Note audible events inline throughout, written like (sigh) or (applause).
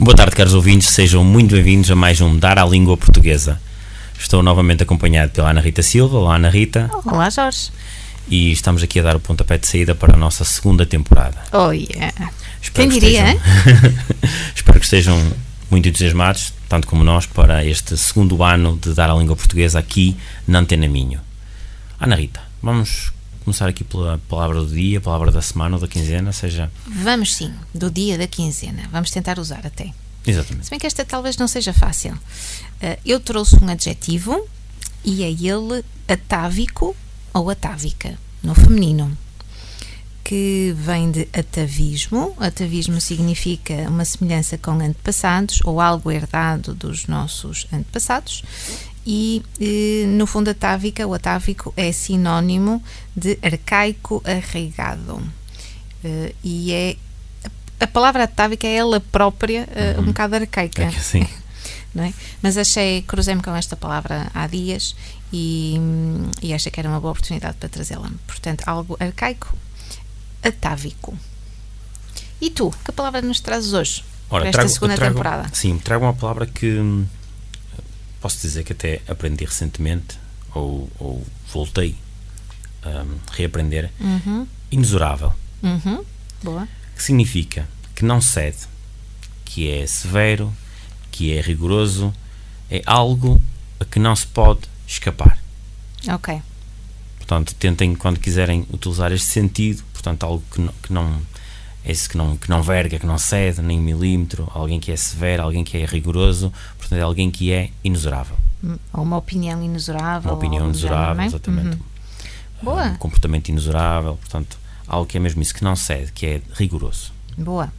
Boa tarde, caros ouvintes, sejam muito bem-vindos a mais um Dar à Língua Portuguesa. Estou novamente acompanhado pela Ana Rita Silva. Olá, Ana Rita. Olá, Jorge. E estamos aqui a dar o pontapé de saída para a nossa segunda temporada. Oh, yeah. Espero Quem que diria, estejam- (laughs) Espero que estejam muito entusiasmados, tanto como nós, para este segundo ano de Dar à Língua Portuguesa aqui na Antena Minho. Ana Rita, vamos começar aqui pela palavra do dia, palavra da semana ou da quinzena, seja... Vamos sim, do dia da quinzena. Vamos tentar usar até. Exatamente. Se bem que esta talvez não seja fácil. Ah, eu trouxe um adjetivo e é ele atávico ou atávica, no feminino, que vem de atavismo. Atavismo significa uma semelhança com antepassados ou algo herdado dos nossos antepassados. E eh, no fundo, atávica, o atávico é sinónimo de arcaico arraigado. Eh, e é a palavra atávica é ela própria eh, um bocado arcaica É que sim. (laughs) não é? Mas achei, cruzei-me com esta palavra há dias e, e achei que era uma boa oportunidade para trazê-la. Portanto, algo arcaico, atávico. E tu, que palavra nos trazes hoje? para esta segunda eu trago- temporada. Sim, trago uma palavra que hum, posso dizer que até aprendi recentemente, ou, ou voltei a hum, reaprender, Uhum, uhum, boa. que significa que não cede, que é severo, que é rigoroso, é algo a que não se pode escapar. Ok. Portanto, tentem, quando quiserem utilizar este sentido, portanto, algo que não, que não esse que não, que não verga, que não cede nem um milímetro, alguém que é severo, alguém que é rigoroso, portanto, é alguém que é inexorável. Hum, Ou uma opinião inexorável. Uma opinião não é? exatamente. Uhum. Boa. Um comportamento inexorável, portanto, algo que é mesmo isso, que não cede, que é rigoroso. Boa.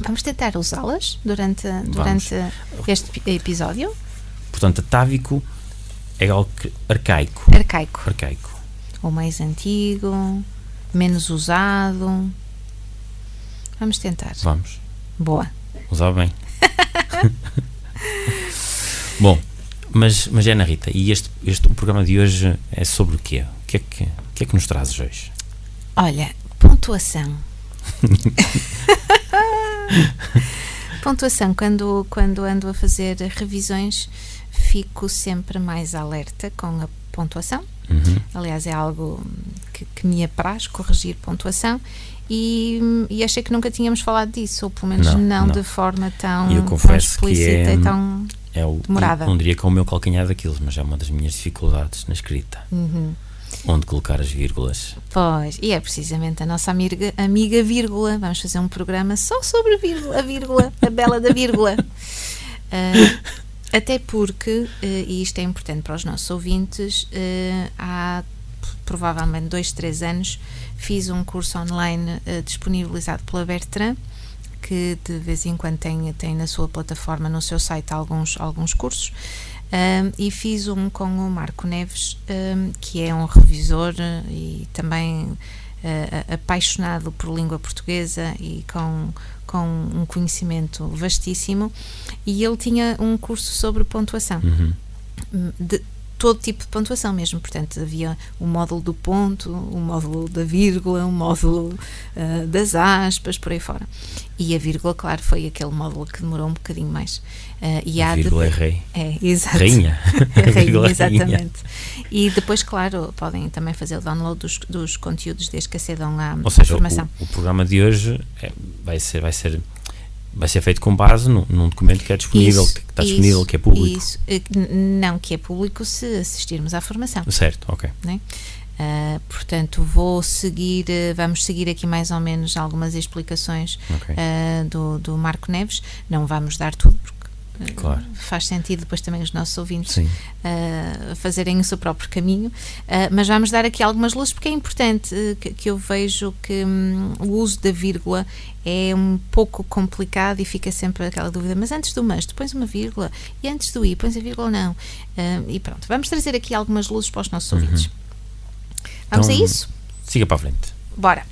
Vamos tentar usá-las durante, durante este pi- episódio. Portanto, atávico é algo que, arcaico. Arcaico. Arcaico. ou mais antigo, menos usado. Vamos tentar. Vamos. Boa. Usar bem. (laughs) Bom, mas, mas Ana Rita, e este, este o programa de hoje é sobre o quê? O que é que, que, é que nos trazes hoje? Olha, pontuação. (laughs) pontuação, quando, quando ando a fazer revisões, fico sempre mais alerta com a pontuação. Uhum. Aliás, é algo que, que me apraz corrigir pontuação. E, e achei que nunca tínhamos falado disso, ou pelo menos Não, não, não. de forma tão, eu tão explícita é- e tão. É o, Demorada. não, não diria que é o meu calcanhar daqueles, mas é uma das minhas dificuldades na escrita. Uhum. Onde colocar as vírgulas. Pois, e é precisamente a nossa amiga, amiga vírgula. Vamos fazer um programa só sobre vírgula, a vírgula, a bela da vírgula. (laughs) Ah, até porque, eh, e isto é importante para os nossos ouvintes, eh, há provavelmente dois, três anos fiz um curso online eh, disponibilizado pela Bertrand que de vez em quando tem, tem na sua plataforma, no seu site, alguns, alguns cursos. Um, e fiz um com o Marco Neves, um, que é um revisor eh, e também a- apaixonado por língua portuguesa e com, com um conhecimento vastíssimo. E ele tinha um curso sobre pontuação Uhum. de todo tipo de pontuação mesmo, portanto havia o módulo do ponto, o módulo da vírgula, o módulo ah, das aspas, por aí fora. E a vírgula, claro, foi aquele módulo que demorou um bocadinho mais. Ah, e A há de- vírgula é rei. É, exato. Rainha. (laughs) A A vírgula rainha, é rainha. exatamente. E depois, claro, podem também fazer o download dos, dos conteúdos desde que acedam à, Ou à seja, o, formação. o programa de hoje é- vai, ser, vai, ser, vai ser feito com base num, num documento que é disponível, Isso, que está isso, disponível, que é público. Isso, Eh, não que é público se assistirmos à formação. Certo, ok. Ah, portanto, vou seguir, eh, vamos seguir aqui mais ou menos algumas explicações ok. ah, do, do Marco Neves. Não vamos dar tudo, porque Claro. faz sentido depois também os nossos ouvintes uh, fazerem o seu próprio caminho, uh, mas vamos dar aqui algumas luzes porque é importante uh, que, que eu vejo que hum, o uso da vírgula é um pouco complicado e fica sempre aquela dúvida, mas antes do mas tu pões uma vírgula e antes do i pões a vírgula não. Uh, e pronto, vamos trazer aqui algumas luzes para os nossos ouvintes. Vamos a Então, isso? Siga para a frente. Bora.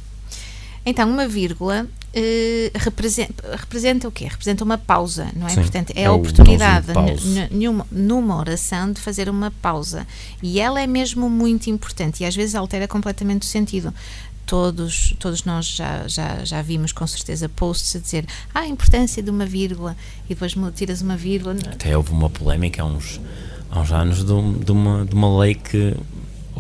Então, uma vírgula eh, representa, representa o quê? Representa uma pausa, não é? Sim, Portanto, é, é a oportunidade numa, numa oração de fazer uma pausa. E ela é mesmo muito importante e às vezes altera completamente o sentido. Todos, todos nós já, já, já vimos com certeza posts a dizer ah, a importância de uma vírgula e depois tiras uma vírgula. Até houve uma polémica há uns, há uns anos de, de uma, de uma lei que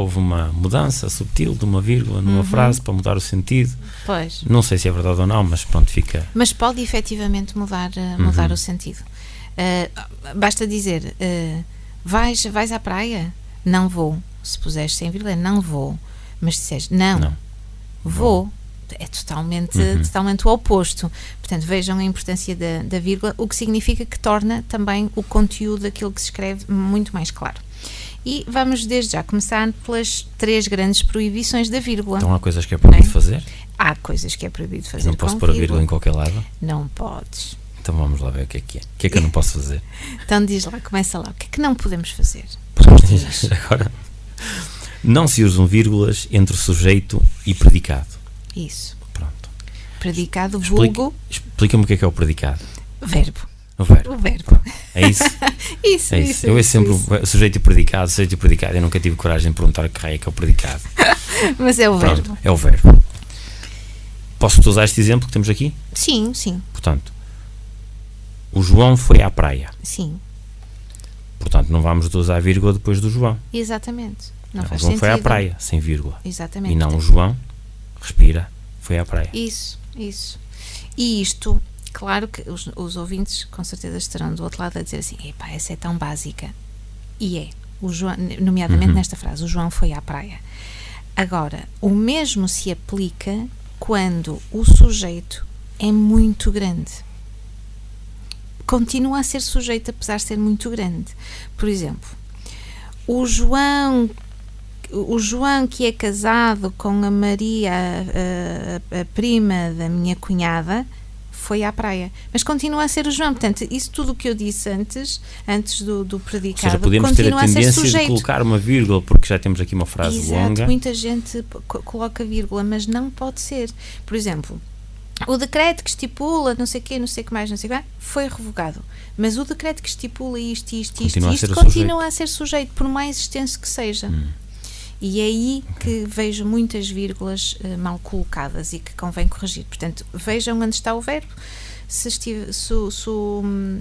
houve uma mudança subtil de uma vírgula numa frase para mudar o sentido. Pois. Não sei se é verdade ou não, mas pronto, fica. Mas pode efetivamente mudar, eh, Uhum. mudar o sentido. Eh, basta dizer: eh, vais, vais à praia? Não vou. Se puseres sem vírgula, é não vou. Mas se disseres não, Não. vou, é totalmente, Uhum. totalmente o oposto. Portanto, vejam a importância da, da vírgula, o que significa que torna também o conteúdo daquilo que se escreve muito mais claro. E vamos desde já começar pelas três grandes proibições da vírgula. Então há coisas que é proibido Bem, fazer. Há coisas que é proibido Eu fazer não posso pôr a vírgula em qualquer lado. Não podes. Então vamos lá ver o que é que é. O que é que eu não posso fazer? (laughs) Então diz lá, começa lá. O que é que não podemos fazer? Agora, não se usam vírgulas entre sujeito e predicado. Isso. Pronto. Predicado, vulgo, Explica-me o que é que é o predicado. verbo. O verbo. O verbo. É isso? (laughs) Isso, É isso. isso. Eu é sempre isso. o sujeito e predicado, sujeito e predicado. Eu nunca tive coragem de perguntar que raio é que é o predicado. (laughs) Mas é o Pronto, verbo. é o verbo. Posso usar este exemplo que temos aqui? Sim, sim, Portanto, o João foi à praia. sim. Portanto, não vamos usar a vírgula depois do João. Exatamente. Não o faz João sentido. foi à praia, sem vírgula. Exatamente. E não o João, respira, foi à praia. Isso, isso. E isto, claro que os, os ouvintes com certeza estarão do outro lado a dizer assim: epá, essa é tão básica. E é. O João, nomeadamente Uhum. nesta frase, o João foi à praia. Agora, o mesmo se aplica quando o sujeito é muito grande. Continua a ser sujeito apesar de ser muito grande. Por exemplo, o João o João que é casado com a Maria, a, a- a prima da minha cunhada, foi à praia. Mas continua a ser o João. Portanto, isso tudo o que eu disse antes, antes do, do Ou predicado, seja, podemos ter a continua a ser tendência de sujeito. colocar uma vírgula, porque já temos aqui uma frase Exato, longa. muita gente coloca vírgula, mas não pode ser. Por exemplo, o decreto que estipula não sei o quê, não sei o que mais, não sei o que mais, foi revogado. Mas o decreto que estipula isto, isto, isto, Continua a isto, ser o continua a ser sujeito, por mais extenso que seja. Hum. E é aí que vejo muitas vírgulas eh, mal colocadas e que convém corrigir. Portanto, vejam onde está o verbo, se estive, se, se hum,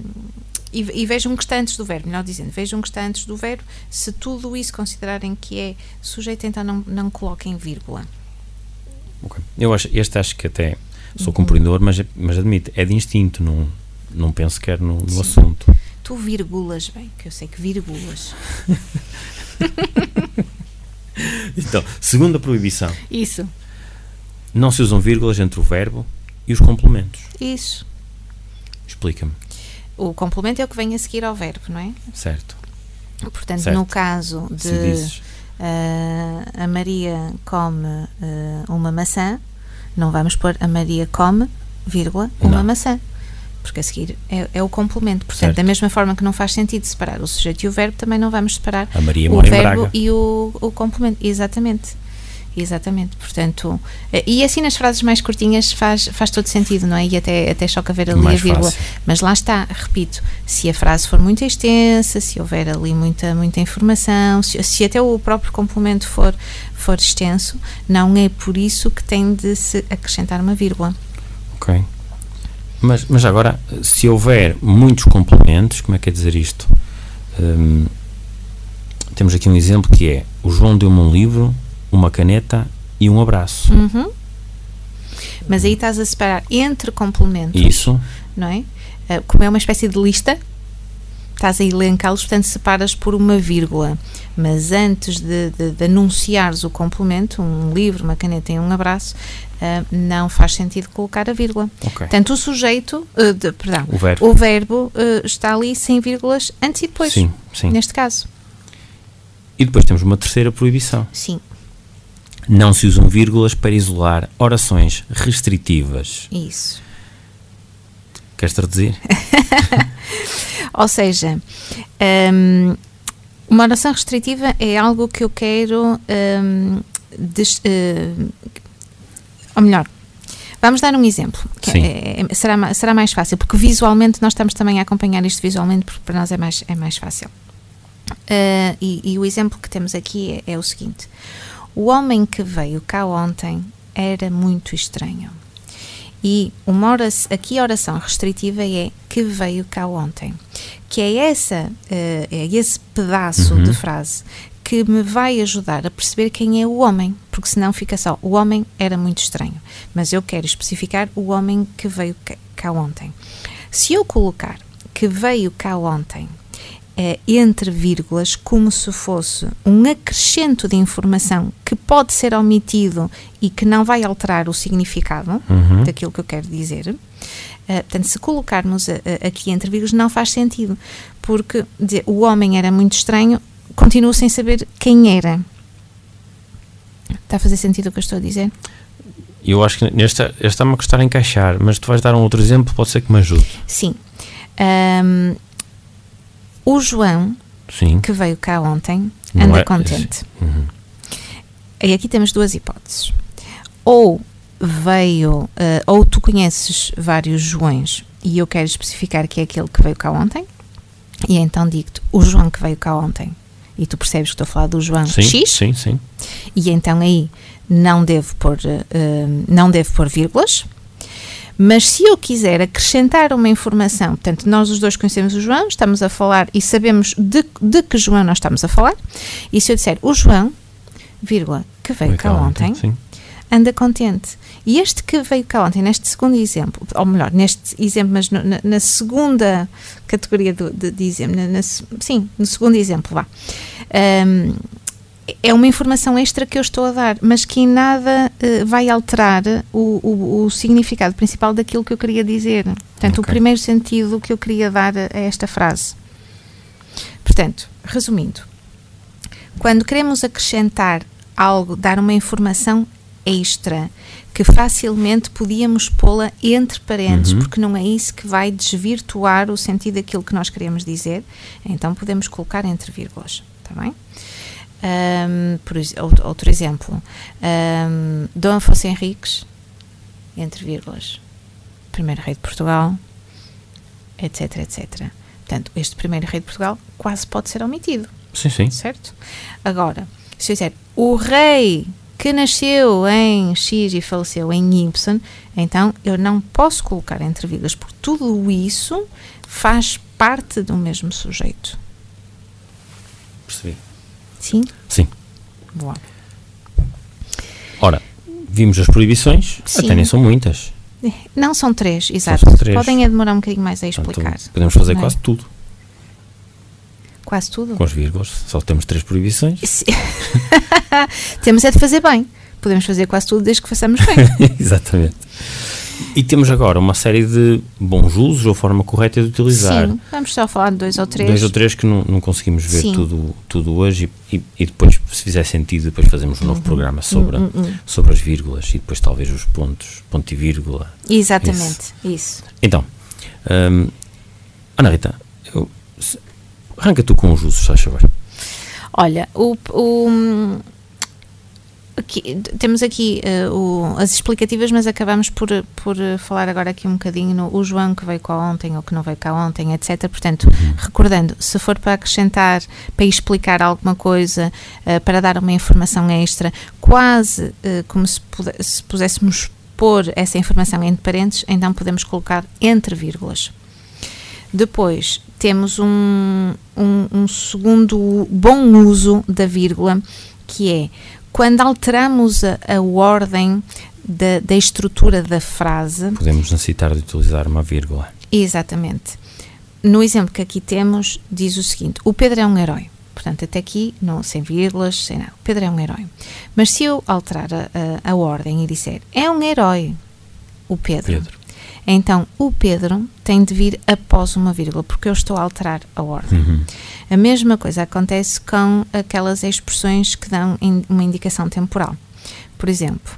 e, e vejam o que está antes do verbo, melhor dizendo, vejam o que está antes do verbo. Se tudo isso considerarem que é sujeito, então não, não coloquem vírgula. Ok. Eu acho, este acho que até Uhum. sou cumpridor, mas, mas admito, é de instinto, não, não penso sequer no, no assunto. Tu virgulas bem, que eu sei que virgulas. (laughs) Então, segunda proibição: Isso, não se usam vírgulas entre o verbo e os complementos. isso. Explica-me, O complemento é o que vem a seguir ao verbo, não é? certo? Portanto, Certo. no caso de dizes, ah, a Maria come ah, uma maçã, não vamos pôr a Maria come, vírgula, uma Não. maçã. Porque a seguir é, é o complemento. Portanto, Certo. da mesma forma que não faz sentido separar o sujeito e o verbo, também não vamos separar a Maria o verbo e o, o complemento. Exatamente. Exatamente. Portanto, eh, e assim nas frases mais curtinhas faz, faz todo sentido, não é? E até, até choca ver ali Mais a vírgula. fácil. Mas lá está, repito, se a frase for muito extensa, se houver ali muita, muita informação, se, se até o próprio complemento for, for extenso, não é por isso que tem de se acrescentar uma vírgula. Ok. Mas, mas agora, se houver muitos complementos, como é que é dizer isto? Hum, temos aqui um exemplo que é: o João deu-me um livro, uma caneta e um abraço. Uhum. Mas aí estás a separar entre complementos. Isso, não é? Ah, Como é uma espécie de lista, estás a elencá-los, portanto separas por uma vírgula. Mas antes de, de, de anunciares o complemento, um livro, uma caneta e um abraço, uh, não faz sentido colocar a vírgula. Ok. Portanto, o sujeito, uh, de- perdão, O verbo. o verbo uh, está ali sem vírgulas antes e depois, Sim, sim. neste caso. E depois temos uma terceira proibição. Sim, Não se usam vírgulas para isolar orações restritivas. isso. Queres traduzir? (laughs) Ou seja, hum, uma oração restritiva é algo que eu quero. hum, des- hum, ou melhor, vamos dar um exemplo. é- é- será, será mais fácil, porque visualmente nós estamos também a acompanhar isto visualmente, porque para nós é mais, é mais fácil. Ah, e, e o exemplo que temos aqui é, é o seguinte: o homem que veio cá ontem era muito estranho. E uma oração, aqui a oração restritiva é que veio cá ontem, que é essa eh, é esse pedaço Uhum. de frase que me vai ajudar a perceber quem é o homem, porque senão fica só o homem era muito estranho, mas eu quero especificar o homem que veio cá, ontem. Se eu colocar que veio cá ontem eh, entre vírgulas, como se fosse um acrescento de informação que pode ser omitido e que não vai alterar o significado Uhum. daquilo que eu quero dizer. Eh, portanto, se colocarmos a- a- aqui entre vírgulas, não faz sentido, porque dizer, o homem era muito estranho, continuo sem saber quem era. Está a fazer sentido o que eu estou a dizer? Eu acho que nesta, esta está-me a custar a encaixar, mas tu vais dar um outro exemplo, pode ser que me ajude. Sim. Ahm, o João, Sim. que veio cá ontem, Não anda é- contente. Uhum. E aqui temos duas hipóteses. Ou veio, eh, ou tu conheces vários Joões e eu quero especificar que é aquele que veio cá ontem, e então digo-te o João que veio cá ontem, e tu percebes que estou a falar do João Sim, X, sim, sim. e então aí não devo pôr, eh, não devo pôr vírgulas. Mas se eu quiser acrescentar uma informação, portanto, nós os dois conhecemos o João, estamos a falar e sabemos de, de que João nós estamos a falar, e se eu disser o João, vírgula, que veio cá ontem, Sim. Anda contente. E este que veio cá ontem, neste segundo exemplo, ou melhor, neste exemplo, mas no- na, na segunda categoria do, de, de exemplo, na- na sim, no segundo exemplo, vá. Ahm, é uma informação extra que eu estou a dar, mas que em nada eh, vai alterar o, o, o significado principal daquilo que eu queria dizer. Portanto, o Ok. primeiro sentido que eu queria dar a, a esta frase. Portanto, resumindo, quando queremos acrescentar algo, dar uma informação extra, que facilmente podíamos pô-la entre parênteses, Uhum. porque não é isso que vai desvirtuar o sentido daquilo que nós queremos dizer, então podemos colocar entre vírgulas, está bem? Ahm, por, outro, exemplo, ahm, Dom Afonso Henriques, entre vírgulas, primeiro rei de Portugal, etc, etc. Portanto, este primeiro rei de Portugal quase pode ser omitido Sim, sim. certo? Agora, se eu disser o rei que nasceu em X e faleceu em Y, então eu não posso colocar entre vírgulas, porque tudo isso faz parte do mesmo sujeito. Percebi. Sim? Sim. Boa. Ora, vimos as proibições, Sim. até nem são muitas. Não são três, exato. são três. Podem é demorar um bocadinho mais a Portanto, explicar. podemos fazer é? quase tudo Quase tudo. com as vírgulas. Só temos três proibições. (laughs) Temos é de fazer bem. Podemos fazer quase tudo desde que façamos bem. (laughs) Exatamente. E temos agora uma série de bons usos ou forma correta de utilizar. Sim, vamos só falar de dois ou três. Dois ou três que não, não conseguimos ver Sim. tudo, tudo hoje e, e- e depois, se fizer sentido, depois fazemos um novo programa sobre, Hum, hum, hum. sobre as vírgulas e depois talvez os pontos, ponto e vírgula. Exatamente, isso. Então, hum, Ana Rita, arranca tu com os usos, faz favor. Olha, o, o- aqui- temos aqui eh, o- as explicativas, mas acabamos por, por falar agora aqui um bocadinho no o João que veio cá ontem ou que não veio cá ontem, etc. Portanto, recordando, se for para acrescentar, para explicar alguma coisa, eh, para dar uma informação extra, quase eh, como se, pude- se puséssemos pôr essa informação entre parênteses, então podemos colocar entre vírgulas. Depois temos um, um, um segundo bom uso da vírgula, que é quando alteramos a, a ordem da, da estrutura da frase. Podemos necessitar de utilizar uma vírgula. Exatamente. No exemplo que aqui temos, diz o seguinte: o Pedro é um herói. Portanto, até aqui, não, sem vírgulas, sem nada. Pedro é um herói. Mas se eu alterar a, a, a ordem e disser é um herói, o Pedro, Pedro. Então o Pedro tem de vir após uma vírgula, porque eu estou a alterar a ordem. Uhum. A mesma coisa acontece com aquelas expressões que dão in- uma indicação temporal. Por exemplo,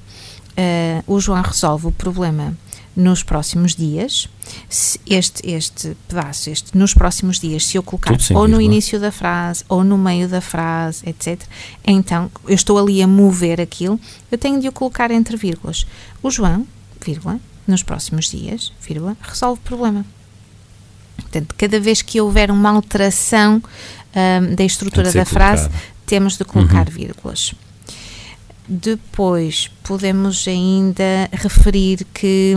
eh, o João resolve o problema nos próximos dias. Este, este pedaço, este nos próximos dias, se eu colocar ou no início da frase ou no meio da frase, etc., então eu estou ali a mover aquilo, eu tenho de o colocar entre vírgulas. O João, vírgula, nos próximos dias, vírgula, resolve o problema. Portanto, cada vez que houver uma alteração ahm, da estrutura da frase, temos de colocar Uhum. vírgulas. Depois, podemos ainda referir que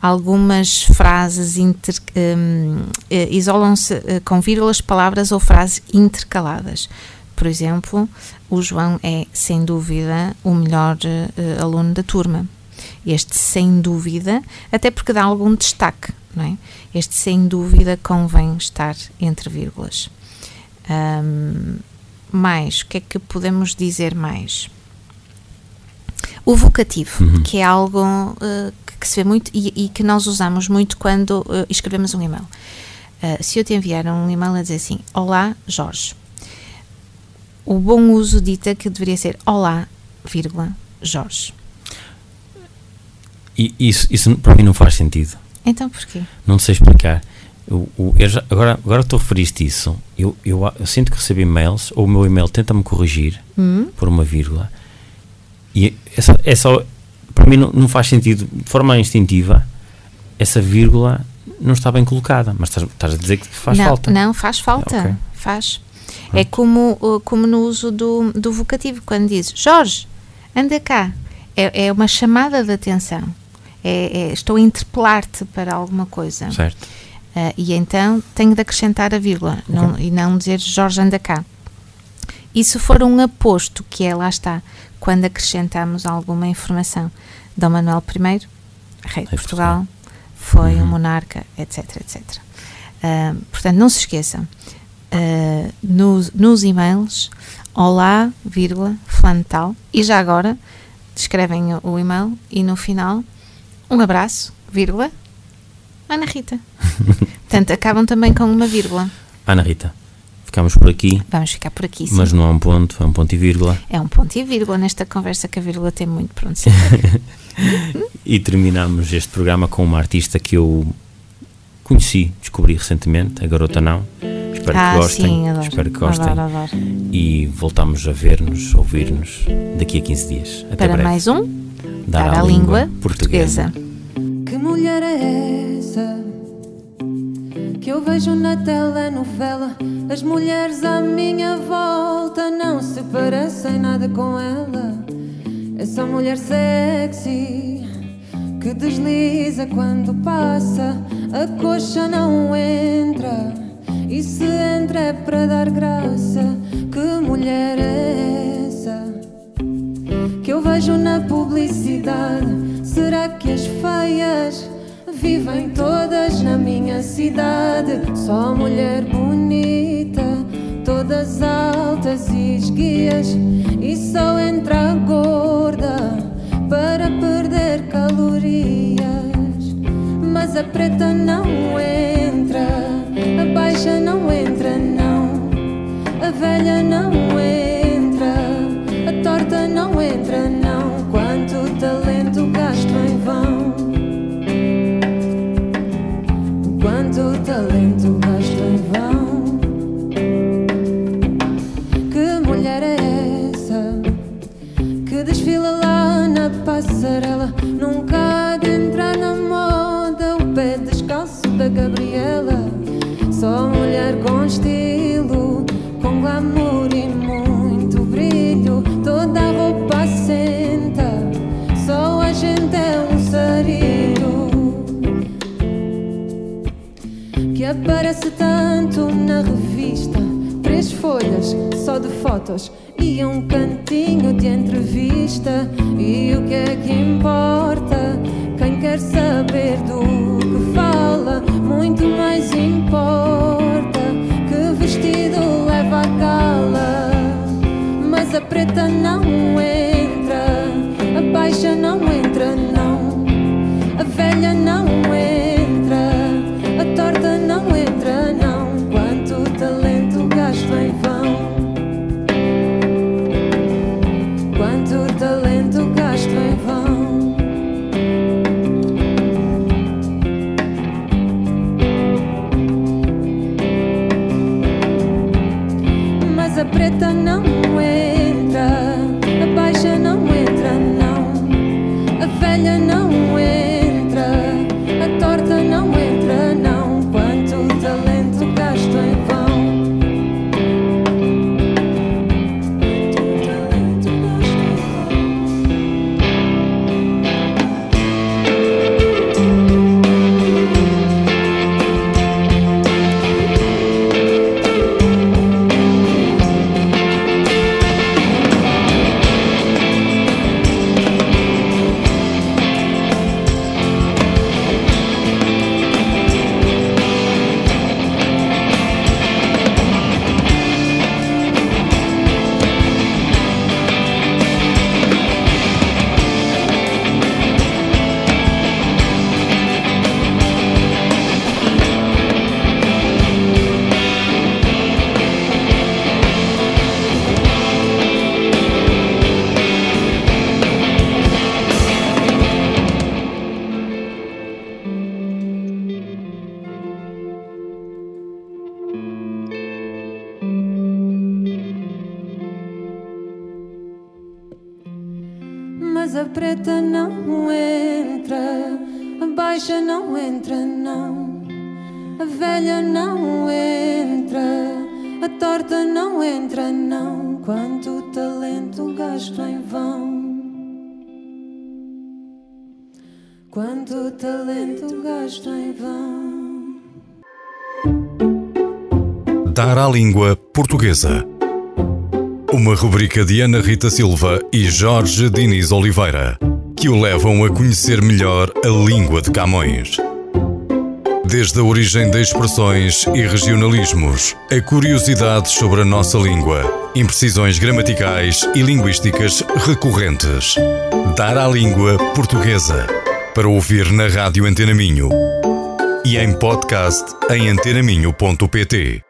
algumas frases inter- hum, eh, isolam-se eh, com vírgulas, palavras ou frases intercaladas. Por exemplo, o João é, sem dúvida, o melhor eh, aluno da turma. Este, sem dúvida, até porque dá algum destaque, não é? Este, sem dúvida, convém estar entre vírgulas. Hum, mais, o que é que podemos dizer mais? O vocativo, Uhum. que é algo eh, que, se vê muito e, e que nós usamos muito quando eh, escrevemos um e-mail. Eh, se eu te enviar um e-mail a dizer assim: Olá, Jorge. O bom uso dita que deveria ser Olá, vírgula, Jorge. E isso, isso para mim não faz sentido. Então porquê? Não sei explicar. Eu, eu- já- agora, agora que tu referiste isso, eu, eu, eu sinto que recebo e-mails, ou o meu e-mail tenta-me corrigir Hum? por uma vírgula, e essa, é só, para mim não, não faz sentido, de forma instintiva, essa vírgula não está bem colocada, mas estás, estás a dizer que faz não, falta. Não, faz falta. Ok. Faz. É como, uh, como no uso do, do vocativo, quando dizes Jorge, anda cá. É, é uma chamada de atenção. É, é- estou a interpelar-te para alguma coisa. Certo. Ah, e então tenho de acrescentar a vírgula não- e não dizer Jorge anda cá. E se for um aposto, que é lá está, quando acrescentamos alguma informação, Dom Manuel I, rei de Portugal, foi um Uhum. monarca, etc, etc. Ah, portanto, não se esqueçam, ah, nos, nos e-mails, olá, vírgula, fulano de tal, e já agora, escrevem o, o e-mail e no final, um abraço, vírgula, Ana Rita. (laughs) Portanto, acabam também com uma vírgula. Ana Rita, ficamos por aqui, Vamos ficar por aqui. Sim. mas não há um ponto, é um ponto e vírgula. É um ponto e vírgula nesta conversa que a vírgula tem muito pronto. (laughs) E terminamos este programa com uma artista que eu conheci, descobri recentemente, a Garota Não. Espero ah, que gostem. sim, adoro. Espero que gostem. Adoro, adoro. E voltamos a ver-nos, ouvir-nos daqui a 15 dias. Até Para breve. mais um, Dar para à a língua portuguesa. portuguesa. Que mulher é essa que eu vejo na telenovela? As mulheres à minha volta não se parecem nada com ela. Essa mulher sexy que desliza quando passa, a coxa não entra. E se entra é para dar graça. Que mulher é vejo na publicidade. Será que as feias vivem todas na minha cidade? Só mulher bonita, todas altas e esguias, e só entra gorda para perder calorias. Mas a preta não entra, a baixa não entra, não. A velha não entra, desfila lá na passarela? Nunca há de entrar na moda o pé descalço da Gabriela. Só mulher com estilo, com glamour e muito brilho. Toda a roupa assenta, só a gente é um sarilho que aparece tanto na revista. Três folhas só de fotos um cantinho de entrevista. E o que é que importa? Quem quer saber do que fala, muito mais importa. Que vestido leva a cala? preta não entra, a baixa não entra, não entra, a baixa não entra, não. A velha não entra, a torta não entra, não. Quanto talento gasto em vão. Quanto talento gasto em vão. Dar à língua portuguesa. Uma rubrica de Ana Rita Silva e Jorge Diniz Oliveira, que o levam a conhecer melhor a língua de Camões. Desde a origem de expressões e regionalismos, a curiosidades sobre a nossa língua, imprecisões gramaticais e linguísticas recorrentes. Dar à língua portuguesa. Para ouvir na Rádio Antena Minho e em podcast em antenaminho.pt.